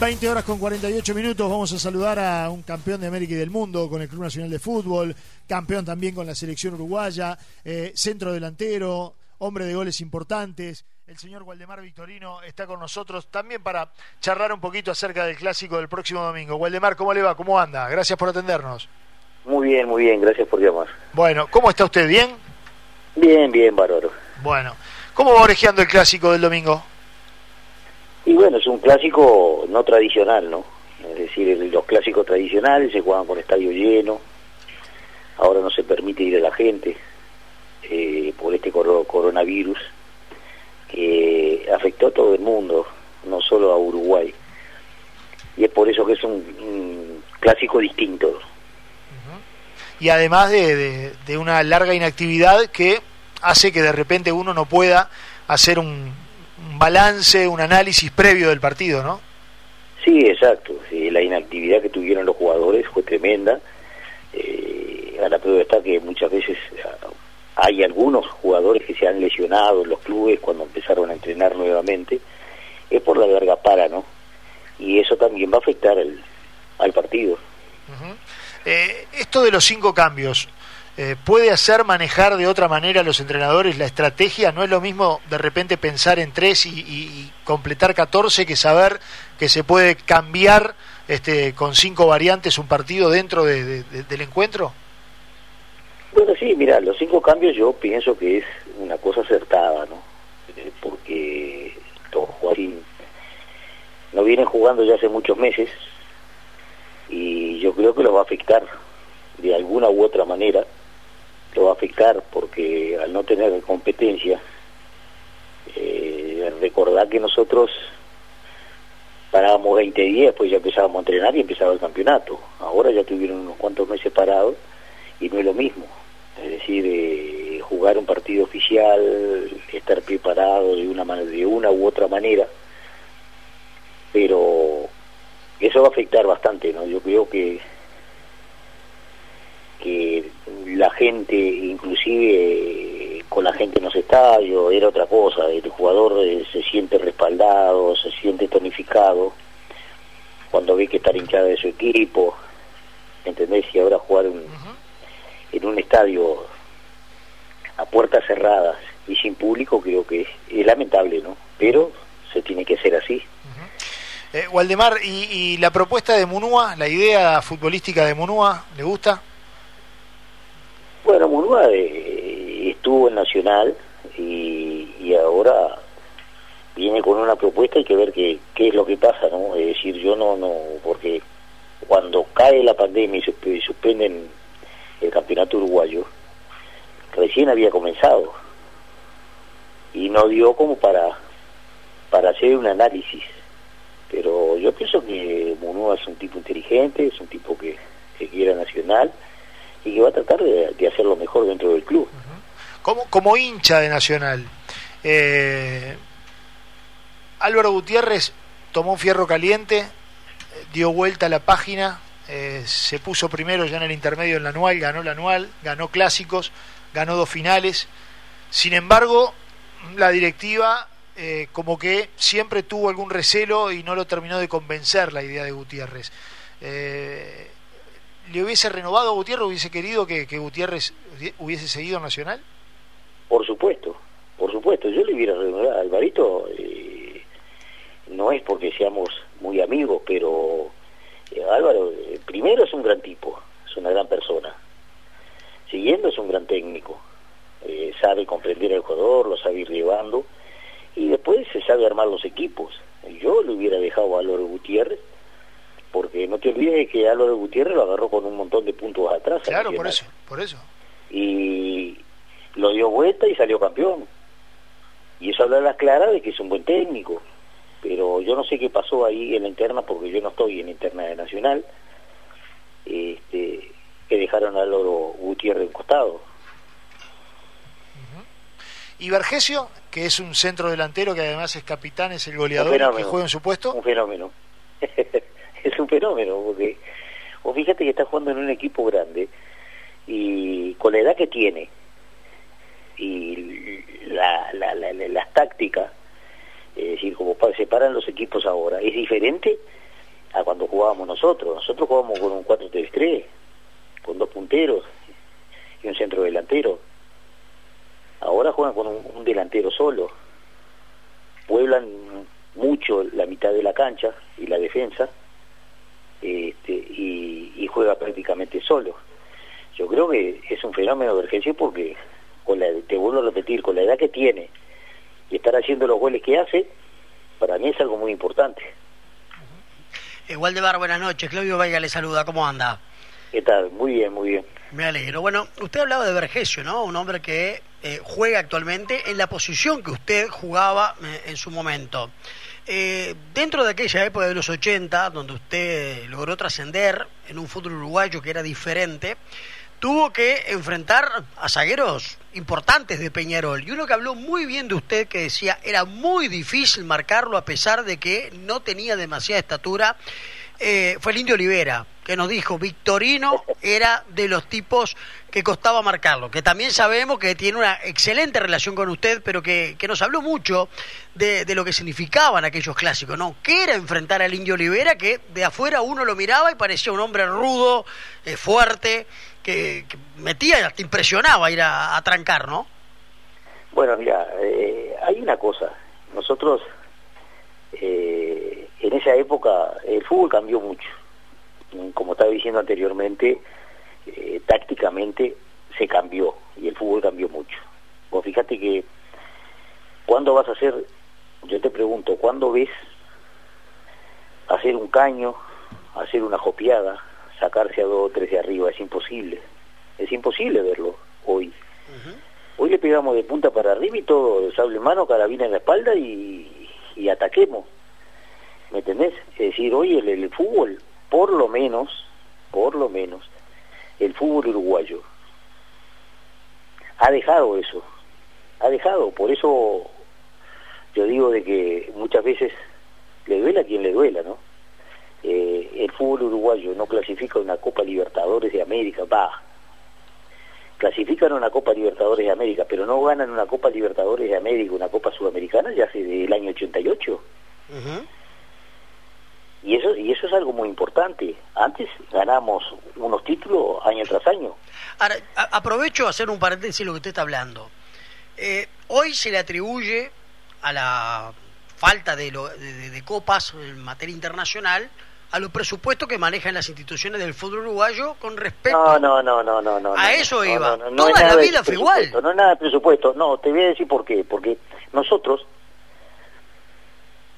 20 horas con 48 minutos. Vamos a saludar a un campeón de América y del mundo con el Club Nacional de Fútbol, campeón también con la selección uruguaya, eh, centro delantero, hombre de goles importantes. El señor Waldemar Victorino está con nosotros también para charlar un poquito acerca del clásico del próximo domingo. Waldemar, ¿cómo le va? ¿Cómo anda? Gracias por atendernos. Muy bien, muy bien, gracias por llamar. Bueno, ¿cómo está usted? ¿Bien? Bien, bien, bárbaro. Bueno, ¿cómo va orejeando el clásico del domingo? Y bueno, es un clásico no tradicional, ¿no? Es decir, los clásicos tradicionales se juegan con estadio lleno, ahora no se permite ir a la gente eh, por este coronavirus que afectó a todo el mundo, no solo a Uruguay. Y es por eso que es un, clásico distinto. Y además de, de una larga inactividad que hace que de repente uno no pueda hacer un, un balance, un análisis previo del partido, ¿no? Sí, exacto. la inactividad que tuvieron los jugadores fue tremenda. Eh, a la prueba está que muchas veces ah, hay algunos jugadores que se han lesionado en los clubes cuando empezaron a entrenar nuevamente. Es por la larga para, ¿no? Y eso también va a afectar al partido. eh, esto de los cinco cambios, eh, puede hacer manejar de otra manera a los entrenadores la estrategia. No es lo mismo de repente pensar en tres y, completar 14 que saber que se puede cambiar este, con cinco variantes un partido dentro del encuentro. Bueno, sí, mira, los cinco cambios yo pienso que es una cosa acertada, ¿no? Eh, porque todos no vienen jugando ya hace muchos meses y yo creo que los va a afectar de alguna u otra manera lo va a afectar porque al no tener competencia, eh, recordar que nosotros parábamos 20 días, pues ya empezábamos a entrenar y empezaba el campeonato. Ahora ya tuvieron unos cuantos meses parados y no es lo mismo. Es decir, eh, jugar un partido oficial, estar preparado de una, de una u otra manera, pero eso va a afectar bastante, ¿no? Yo creo que que la gente, inclusive con la gente en los estadios, era otra cosa, el jugador eh, se siente respaldado, se siente tonificado, cuando ve que está hinchada de su equipo, ¿entendés? Y ahora jugar en un estadio a puertas cerradas y sin público creo que es, lamentable, ¿no? Pero se tiene que hacer así. Eh, Waldemar, ¿y, ¿y, la propuesta de Munúa, la idea futbolística de Munúa, le gusta? Murúa eh, estuvo en Nacional y, ahora viene con una propuesta, hay que ver qué, es lo que pasa, ¿no? Es decir, yo no, no, porque cuando cae la pandemia y suspenden el campeonato uruguayo, recién había comenzado y no dio como para, para hacer un análisis. Pero yo pienso que Munúa es un tipo inteligente, es un tipo que, que quiere Nacional y que va a tratar de, de hacerlo mejor dentro del club. como, como hincha de Nacional, eh, Álvaro Gutiérrez tomó un fierro caliente, dio vuelta a la página, eh, se puso primero ya en el intermedio en la anual, ganó la anual, ganó clásicos, ganó dos finales. Sin embargo, la directiva eh, como que siempre tuvo algún recelo y no lo terminó de convencer la idea de Gutiérrez. Eh, ¿Le hubiese renovado a Gutiérrez? ¿Hubiese querido que, Gutiérrez hubiese seguido Nacional? Por supuesto, por supuesto. Yo le hubiera renovado a Alvarito. Eh, no es porque seamos muy amigos, pero eh, Álvaro, eh, primero es un gran tipo, es una gran persona. Siguiendo es un gran técnico. sabe comprender al jugador, lo sabe ir llevando. Y después se sabe armar los equipos. Yo le hubiera dejado a Álvaro Gutiérrez porque no te olvides que Álvaro Gutiérrez lo agarró con un montón de puntos atrás. Claro, por eso, por eso. Y lo dio vuelta y salió campeón. Y eso habla a la clara de que es un buen técnico. Pero yo no sé qué pasó ahí en la interna, porque yo no estoy en la interna de Nacional, este, que dejaron a Álvaro Gutiérrez en costado. ¿Y Vergesio, que es un centro delantero que además es capitán, es el goleador que juega en su puesto? Un fenómeno. Fenómeno, porque o fíjate que está jugando en un equipo grande y con la edad que tiene y la, la, la, las tácticas, es decir, como separan los equipos ahora, es diferente a cuando jugábamos nosotros. Nosotros jugábamos con un 4-3-3, con dos punteros y un centro delantero. Ahora juegan con un, delantero solo. Pueblan mucho la mitad de la cancha y la defensa este, y, juega prácticamente solo. Yo creo que es un fenómeno de urgencia porque, con la, te vuelvo a repetir, con la edad que tiene y estar haciendo los goles que hace, para mí es algo muy importante. Igual de Bar, buenas noches. Claudio Vega le saluda. ¿Cómo anda? ¿Qué tal? Muy bien, muy bien. Me alegro. Bueno, usted hablaba de Vergesio, ¿no? Un hombre que eh, juega actualmente en la posición que usted jugaba eh, en su momento. Eh, dentro de aquella época de los 80, donde usted logró trascender en un fútbol uruguayo que era diferente, tuvo que enfrentar a zagueros importantes de Peñarol. Y uno que habló muy bien de usted, que decía, era muy difícil marcarlo a pesar de que no tenía demasiada estatura, eh, fue el Indio Olivera, que nos dijo, Victorino era de los tipos que costaba marcarlo, que también sabemos que tiene una excelente relación con usted, pero que, que nos habló mucho de, de, lo que significaban aquellos clásicos, ¿no? ¿Qué era enfrentar al Indio Olivera, que de afuera uno lo miraba y parecía un hombre rudo, eh, fuerte, que, metía, te impresionaba ir a, trancar, ¿no? Bueno, mira, eh, hay una cosa. Nosotros, eh, en esa época, el fútbol cambió mucho. Como estaba diciendo anteriormente, eh, tácticamente se cambió y el fútbol cambió mucho. Vos fíjate que, ¿cuándo vas a hacer? Yo te pregunto, ¿cuándo ves hacer un caño, hacer una jopiada, sacarse a dos o tres de arriba, es imposible. Es imposible verlo hoy. Hoy le pegamos de punta para arriba y todo, sable en mano, carabina en la espalda y, y ataquemos. ¿Me entendés? Es decir, hoy el, el fútbol, por lo menos, por lo menos, el fútbol uruguayo ha dejado eso, ha dejado, por eso yo digo de que muchas veces le duela a quien le duela, ¿no? Eh, el fútbol uruguayo no clasifica una Copa Libertadores de América, va, clasifican una Copa Libertadores de América, pero no ganan una Copa Libertadores de América, una Copa Sudamericana ya hace del año 88. Y eso y eso es algo muy importante. Antes ganamos unos títulos año tras año. Ahora, aprovecho a hacer un paréntesis lo que usted está hablando. Eh, hoy se le atribuye a la falta de, de copas en materia internacional a los presupuestos que manejan las instituciones del fútbol uruguayo con respecto no, no, no, no, no, no a eso iba. Toda la vida fue igual. No es nada de presupuesto. No, te voy a decir por qué. Porque nosotros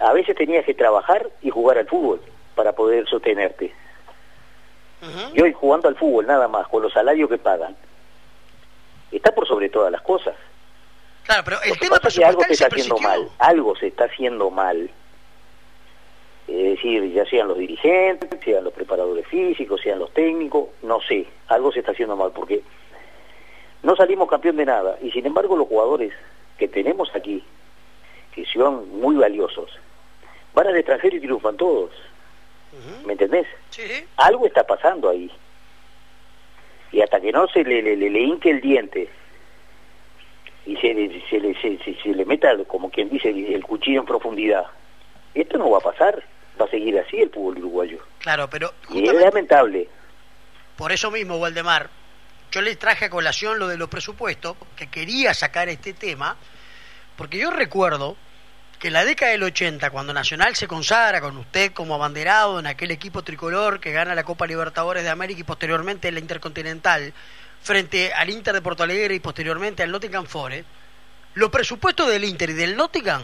a veces tenías que trabajar y jugar al fútbol para poder sostenerte. Y hoy jugando al fútbol nada más, con los salarios que pagan, está por sobre todas las cosas. Claro, pero el tema es que algo se está haciendo mal, algo se está haciendo mal es decir, ya sean los dirigentes, sean los preparadores físicos, sean los técnicos, no sé, algo se está haciendo mal porque no salimos campeón de nada y sin embargo los jugadores que tenemos aquí, que son muy valiosos, van al extranjero y triunfan todos. ¿Me entendés? Sí. Algo está pasando ahí. Y hasta que no se le, le, le, hinque el diente y se, se, le, se, se le meta, como quien dice, el cuchillo en profundidad, esto no va a pasar va a seguir así el fútbol uruguayo. Claro, pero... Y es lamentable. Por eso mismo, Waldemar, yo les traje a colación lo de los presupuestos, que quería sacar este tema, porque yo recuerdo que en la década del 80, cuando Nacional se consagra con usted como abanderado en aquel equipo tricolor que gana la Copa Libertadores de América y posteriormente la Intercontinental, frente al Inter de Porto Alegre y posteriormente al Nottingham Forest, los presupuestos del Inter y del Nottingham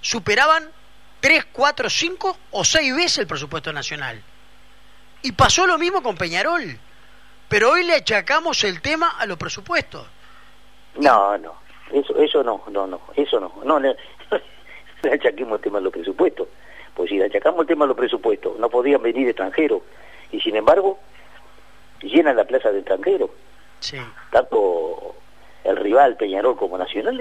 superaban tres, cuatro, cinco o seis veces el presupuesto nacional. Y pasó lo mismo con Peñarol. Pero hoy le achacamos el tema a los presupuestos. No, no, eso, eso no, no, no, eso no, no le, achaquemos el tema a los presupuestos. Pues si le achacamos el tema a los presupuestos, no podían venir extranjeros. Y sin embargo, llenan la plaza de extranjeros. Sí. Tanto el rival Peñarol como Nacional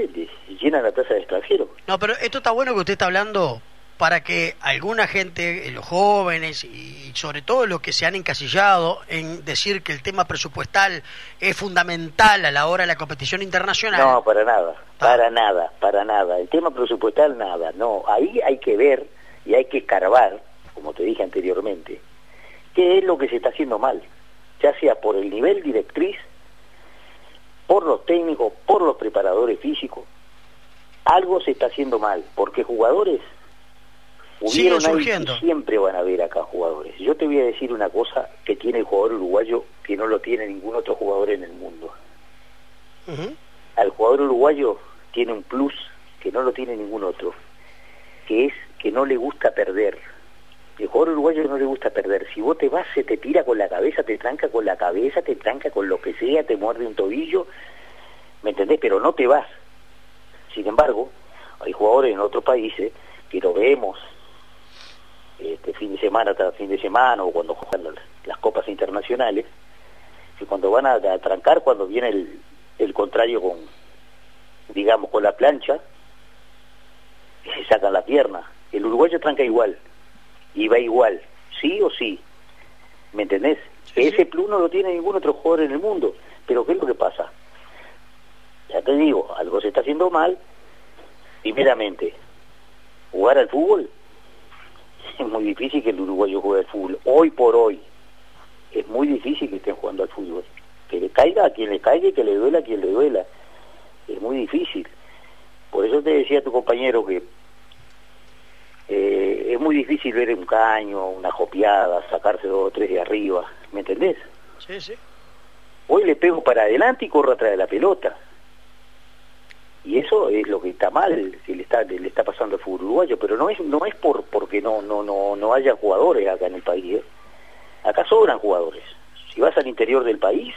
llenan la plaza de extranjeros. No, pero esto está bueno que usted está hablando para que alguna gente, eh, los jóvenes y sobre todo los que se han encasillado en decir que el tema presupuestal es fundamental a la hora de la competición internacional. No, para nada, para nada, para nada. El tema presupuestal nada, no. Ahí hay que ver y hay que escarbar, como te dije anteriormente, qué es lo que se está haciendo mal, ya sea por el nivel directriz, por los técnicos, por los preparadores físicos, algo se está haciendo mal, porque jugadores hubieron ahí siempre van a haber acá jugadores. Yo te voy a decir una cosa que tiene el jugador uruguayo que no lo tiene ningún otro jugador en el mundo. Al jugador uruguayo tiene un plus que no lo tiene ningún otro, que es que no le gusta perder. El jugador uruguayo no le gusta perder. Si vos te vas, se te tira con la cabeza, te tranca con la cabeza, te tranca con lo que sea, te muerde un tobillo, ¿me entendés? Pero no te vas. Sin embargo, hay jugadores en otros países que lo vemos este fin de semana tras fin de semana o cuando juegan las, copas internacionales, que cuando van a, trancar, cuando viene el, el contrario con, digamos, con la plancha, se sacan la pierna. El uruguayo tranca igual y va igual, sí o sí. ¿Me entendés? Ese plus no lo tiene ningún otro jugador en el mundo. Pero ¿qué es lo que pasa? Ya te digo, algo se está haciendo mal. Primeramente, jugar al fútbol es muy difícil que el uruguayo juegue al fútbol. Hoy por hoy es muy difícil que estén jugando al fútbol. Que le caiga a quien le caiga y que le duela a quien le duela. Es muy difícil. Por eso te decía tu compañero que eh, es muy difícil ver un caño, una jopiada, sacarse dos o tres de arriba. ¿Me entendés? Sí, sí. Hoy le pego para adelante y corro atrás de la pelota y eso es lo que está mal si le está le está pasando al fútbol uruguayo pero no es no es por porque no no no no haya jugadores acá en el país ¿eh? acá sobran jugadores. Si vas al interior del país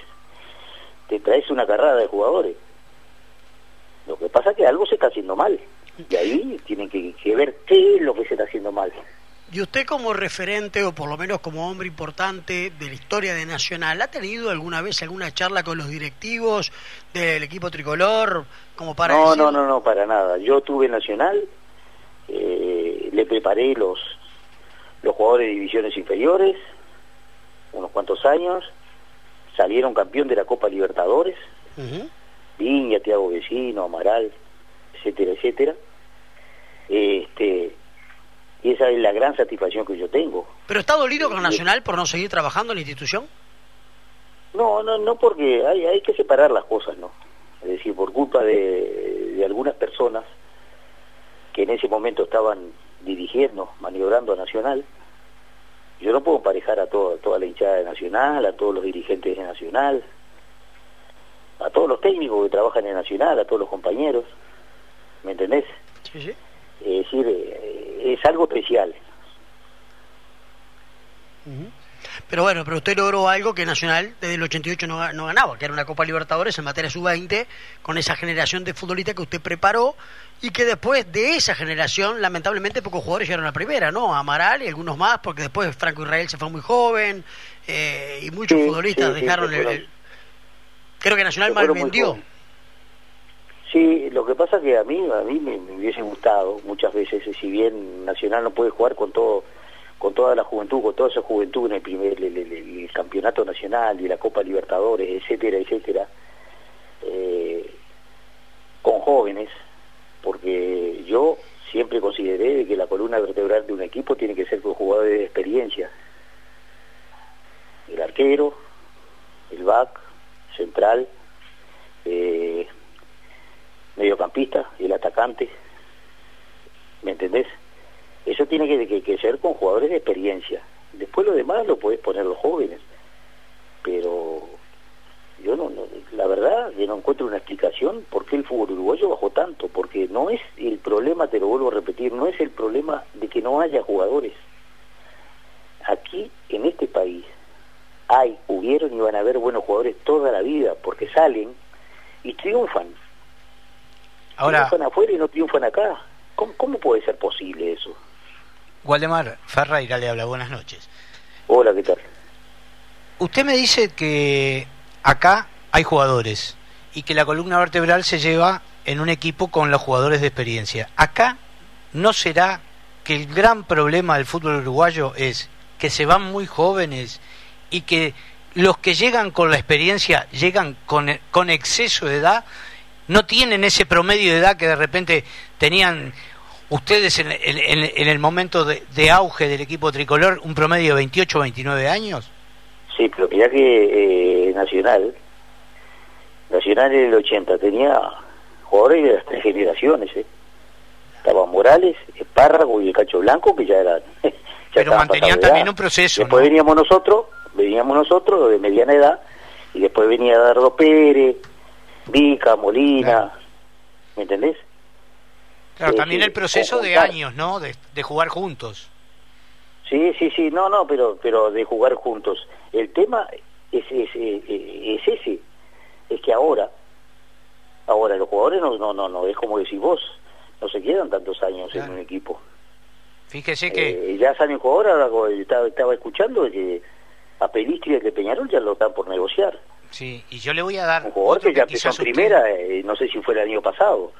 te traes una carrada de jugadores. Lo que pasa es que algo se está haciendo mal y ahí tienen que, que ver qué es lo que se está haciendo mal y usted como referente, o por lo menos como hombre importante de la historia de Nacional, ¿ha tenido alguna vez alguna charla con los directivos del equipo tricolor? Como para no, no, no, no, para nada. Yo tuve Nacional, eh, le preparé los, los jugadores de divisiones inferiores, unos cuantos años, salieron campeón de la Copa Libertadores, Viña, Tiago Vecino, Amaral, etcétera, etcétera. Esa es la gran satisfacción que yo tengo. ¿Pero está dolido con Nacional por no seguir trabajando en la institución? No, no, no porque hay, hay que separar las cosas, ¿no? Es decir, por culpa de, de algunas personas que en ese momento estaban dirigiendo, maniobrando a Nacional, yo no puedo parejar a todo, toda la hinchada de Nacional, a todos los dirigentes de Nacional, a todos los técnicos que trabajan en Nacional, a todos los compañeros, ¿me entendés? Sí, sí. Es decir, eh, es algo especial. Pero bueno, pero usted logró algo que Nacional desde el 88 no, no ganaba, que era una Copa Libertadores en materia sub-20, con esa generación de futbolistas que usted preparó y que después de esa generación, lamentablemente, pocos jugadores llegaron a la primera, ¿no? Amaral y algunos más, porque después Franco Israel se fue muy joven eh, y muchos futbolistas dejaron el, Creo que Nacional mal vendió. Sí, lo que pasa que a mí a mí me, hubiese gustado muchas veces, si bien Nacional no puede jugar con todo con toda la juventud, con toda esa juventud en el primer campeonato nacional y la Copa Libertadores, etcétera, etcétera, eh, con jóvenes, porque yo siempre consideré que la columna vertebral de un equipo tiene que ser con jugadores de experiencia, el arquero, el back, central, eh, mediocampista el atacante. ¿Me entendés? Eso tiene que, ser con jugadores de experiencia. Después lo demás lo puedes poner los jóvenes. Pero yo no, la verdad que no encuentro una explicación por qué el fútbol uruguayo bajó tanto, porque no es el problema, te lo vuelvo a repetir, no es el problema de que no haya jugadores. Aquí, en este país, hay, hubieron y van a haber buenos jugadores toda la vida, porque salen y triunfan. Ahora, triunfan afuera y no triunfan acá. ¿Cómo, puede ser posible eso? Waldemar Ferreira le habla, buenas noches. Hola, ¿qué tal? Usted me dice que acá hay jugadores y que la columna vertebral se lleva en un equipo con los jugadores de experiencia. Acá no será que el gran problema del fútbol uruguayo es que se van muy jóvenes y que los que llegan con la experiencia llegan con, con exceso de edad no tienen ese promedio de edad que de repente tenían Ustedes en, en, el momento de, auge del equipo tricolor, un promedio de 28 29 años. Sí, pero mira que eh, Nacional, Nacional en el 80 tenía jugadores de las tres generaciones, ¿eh? Estaba Morales, Espárrago y el Cacho Blanco, que ya eran... pero mantenían también un proceso. Después veníamos nosotros, veníamos nosotros de mediana edad, y después venía Dardo Pérez, Vica, Molina, ¿me entendés? Claro, también el proceso de años, ¿no? De, jugar juntos. Sí, sí, sí, no, no, pero, pero de jugar juntos. El tema es, es, es, ese, es que ahora, ahora los jugadores no, no, no, no, es como decís vos, no se quedan tantos años en un equipo. Fíjese que... Eh, ya salen jugadores, ahora estaba, estaba escuchando que a Pelistri y de Peñarol ya lo están por negociar. Sí, y yo le voy a dar... Un jugador que ya empezó en primera, eh, no sé si fue el año pasado.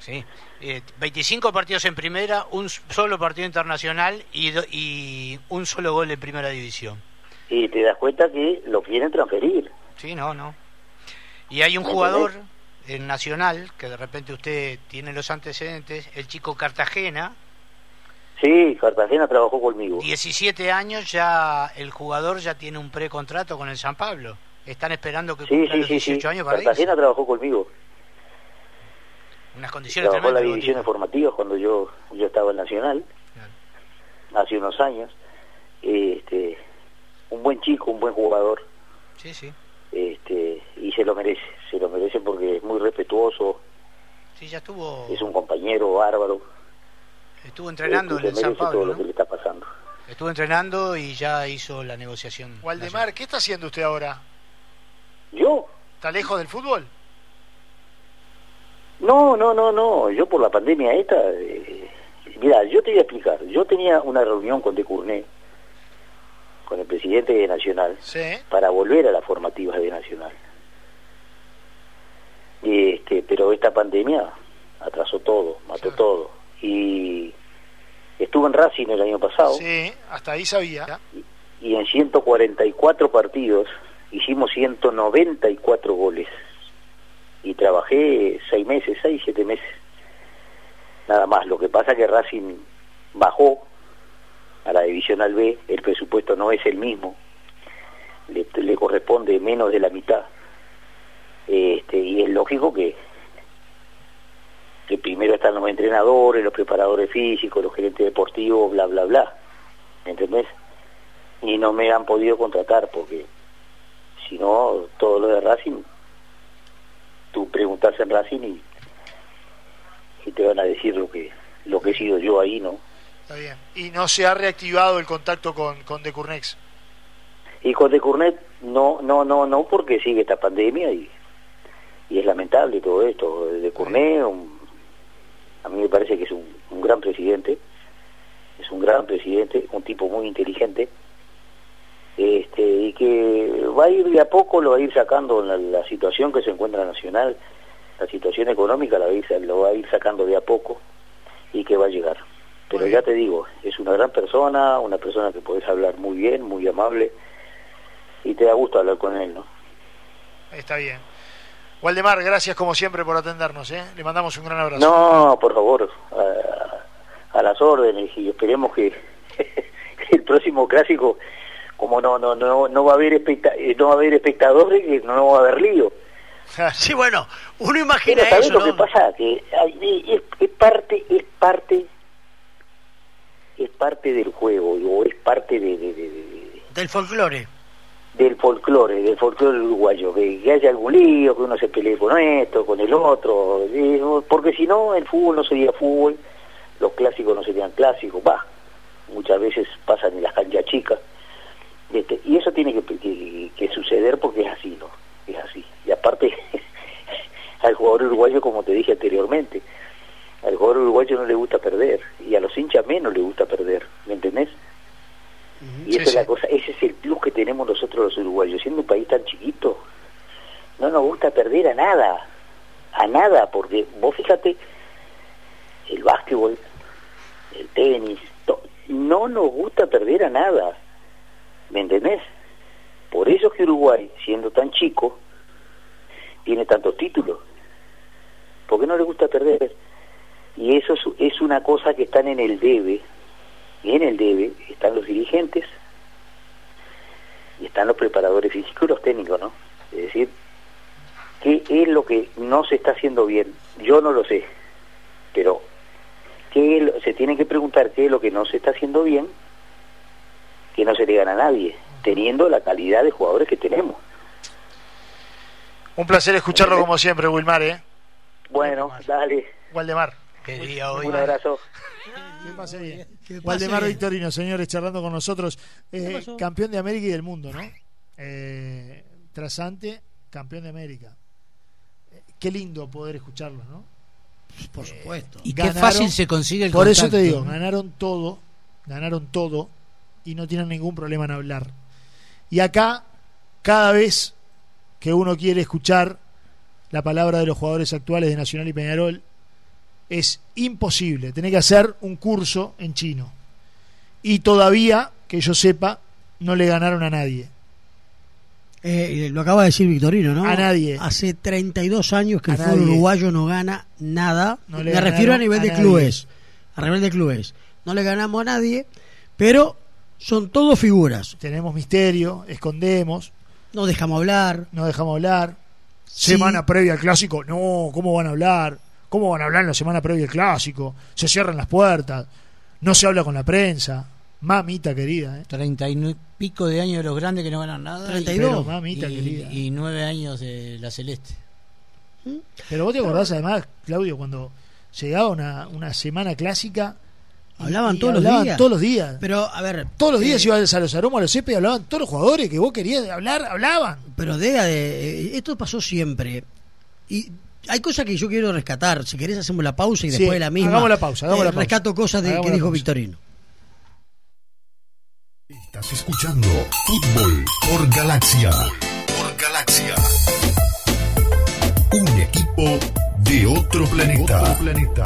Sí, eh, 25 partidos en primera, un solo partido internacional y, y un solo gol en primera división. Y te das cuenta que lo quieren transferir. Sí, no, no. Y hay un jugador en Nacional, que de repente usted tiene los antecedentes, el chico Cartagena. Sí, Cartagena trabajó conmigo. 17 años ya el jugador ya tiene un precontrato con el San Pablo. Están esperando que cumpla los 18 años para Cartagena trabajó conmigo unas condiciones Trabajó la división informativa cuando yo yo estaba en Nacional, hace unos años. Este, un buen chico, un buen jugador. Sí, sí. Este, y se lo merece, se lo merece porque es muy respetuoso. Sí, ya estuvo. Es un compañero bárbaro. Estuvo entrenando en el San Pablo. Todo lo que le está pasando. Estuvo entrenando y ya hizo la negociación. Waldemar, ¿qué está haciendo usted ahora? ¿Yo? ¿Está lejos del fútbol? No, no, no, no. Yo por la pandemia esta... Eh, mira, yo te voy a explicar. Yo tenía una reunión con De Cournet, con el presidente de Nacional, para volver a las formativas de Nacional. Este, pero esta pandemia atrasó todo, mató todo. Y estuve en Racing el año pasado. Sí, hasta ahí sabía. Y, y en 144 partidos hicimos 194 goles y trabajé seis meses, seis, siete meses. Nada más. Lo que pasa es que Racing bajó a la Divisional B, el presupuesto no es el mismo, le, corresponde menos de la mitad. Este, y es lógico que, que primero están los entrenadores, los preparadores físicos, los gerentes deportivos, bla, bla, bla. ¿Me entendés? Y no me han podido contratar porque si no, todo lo de Racing tú preguntas en Racing y, y, te van a decir lo que lo que he sido yo ahí, ¿no? Está bien. ¿Y no se ha reactivado el contacto con, con Decurnex? Y con Decurnet no, no, no, no, porque sigue esta pandemia y, y es lamentable todo esto. Decurnet, a mí me parece que es un, un gran presidente, es un gran presidente, un tipo muy inteligente este, y que va a ir de a poco, lo va a ir sacando la, la situación que se encuentra nacional, la situación económica la va a ir, lo va a ir sacando de a poco y que va a llegar. Pero ya te digo, es una gran persona, una persona que puedes hablar muy bien, muy amable y te da gusto hablar con él, ¿no? Está bien. Waldemar, gracias como siempre por atendernos, ¿eh? Le mandamos un gran abrazo. No, por favor, a, a las órdenes y esperemos que el próximo clásico como no no no no va a haber eh, no va a haber espectadores y no va a haber lío. Sí bueno uno imagina Pero ¿sabes lo que pasa que es, parte es parte es parte del juego o es parte de, del folclore. del folclore del folclore uruguayo que, haya algún lío que uno se pelee con esto con el otro porque si no el fútbol no sería fútbol los clásicos no serían clásicos va muchas veces pasan en las canchas chicas este, y eso tiene que, suceder porque es así, ¿no? Es así. Y aparte, al jugador uruguayo, como te dije anteriormente, al jugador uruguayo no le gusta perder y a los hinchas menos le gusta perder, ¿me entendés? Y esa es la cosa, ese es el plus que tenemos nosotros los uruguayos, siendo un país tan chiquito, no nos gusta perder a nada, a nada, porque vos fíjate, el básquetbol, el tenis, no nos gusta perder a nada ¿Me entendés? Por eso es que Uruguay, siendo tan chico, tiene tantos títulos. Porque no le gusta perder. Y eso es, es una cosa que están en el debe, y en el debe están los dirigentes, y están los preparadores físicos y los técnicos, ¿no? Es decir, ¿qué es lo que no se está haciendo bien? Yo no lo sé, pero ¿qué es lo- se tiene que preguntar qué es lo que no se está haciendo bien, que no se le gana a nadie, teniendo la calidad de jugadores que tenemos. Un placer escucharlo como siempre, Wilmar, ¿eh? Bueno, dale, Waldemar. Qué día hoy. un abrazo. Que pase bien. Que pase Waldemar bien. Victorino, señores, charlando con nosotros. Eh, campeón de América y del mundo, ¿no? Eh, trasante, campeón de América. Eh, qué lindo poder escucharlo, ¿no? Por supuesto. Y qué fácil se consigue el Por eso te digo, ¿no? ganaron todo, ganaron todo y no tienen ningún problema en hablar. Y acá, cada vez que uno quiere escuchar la palabra de los jugadores actuales de Nacional y Peñarol, es imposible. Tenés que hacer un curso en chino. Y todavía, que yo sepa, no le ganaron a nadie. Eh, lo acaba de decir Victorino, ¿no? A nadie. Hace 32 años que A el fútbol uruguayo no gana nada. No le Me refiero a nivel a de nadie. clubes. A nivel de clubes. No le ganamos a nadie, pero son todos figuras. Tenemos misterio, escondemos, No dejamos hablar. no dejamos hablar. Sí. Semana previa al clásico, no, ¿cómo van a hablar? ¿Cómo van a hablar en la semana previa al clásico? Se cierran las puertas, no se habla con la prensa. Mamita querida, ¿eh? Treinta y nue- pico de años de los grandes que no ganan nada. 32. Pero y, mamita querida. y nueve años de la Celeste. Pero vos te acordás además, Claudio, cuando llegaba una, una semana clásica. Y- Hablaban y todos los hablaban días. Todos los días. Pero, a ver. todos los eh, días ibas a los aromos, a los céspedes, hablaban todos los jugadores que vos querías hablar, hablaban. Pero deja de. eh, Esto pasó siempre. Y hay cosas que yo quiero rescatar. Si querés, hacemos la pausa y Sí, después de la misma. hagamos la pausa, hagamos eh, la pausa. Rescato cosas de, Hagamos que dijo. Victorino. Estás escuchando Fútbol por Galaxia. Por Galaxia. Un equipo de otro planeta. Otro planeta.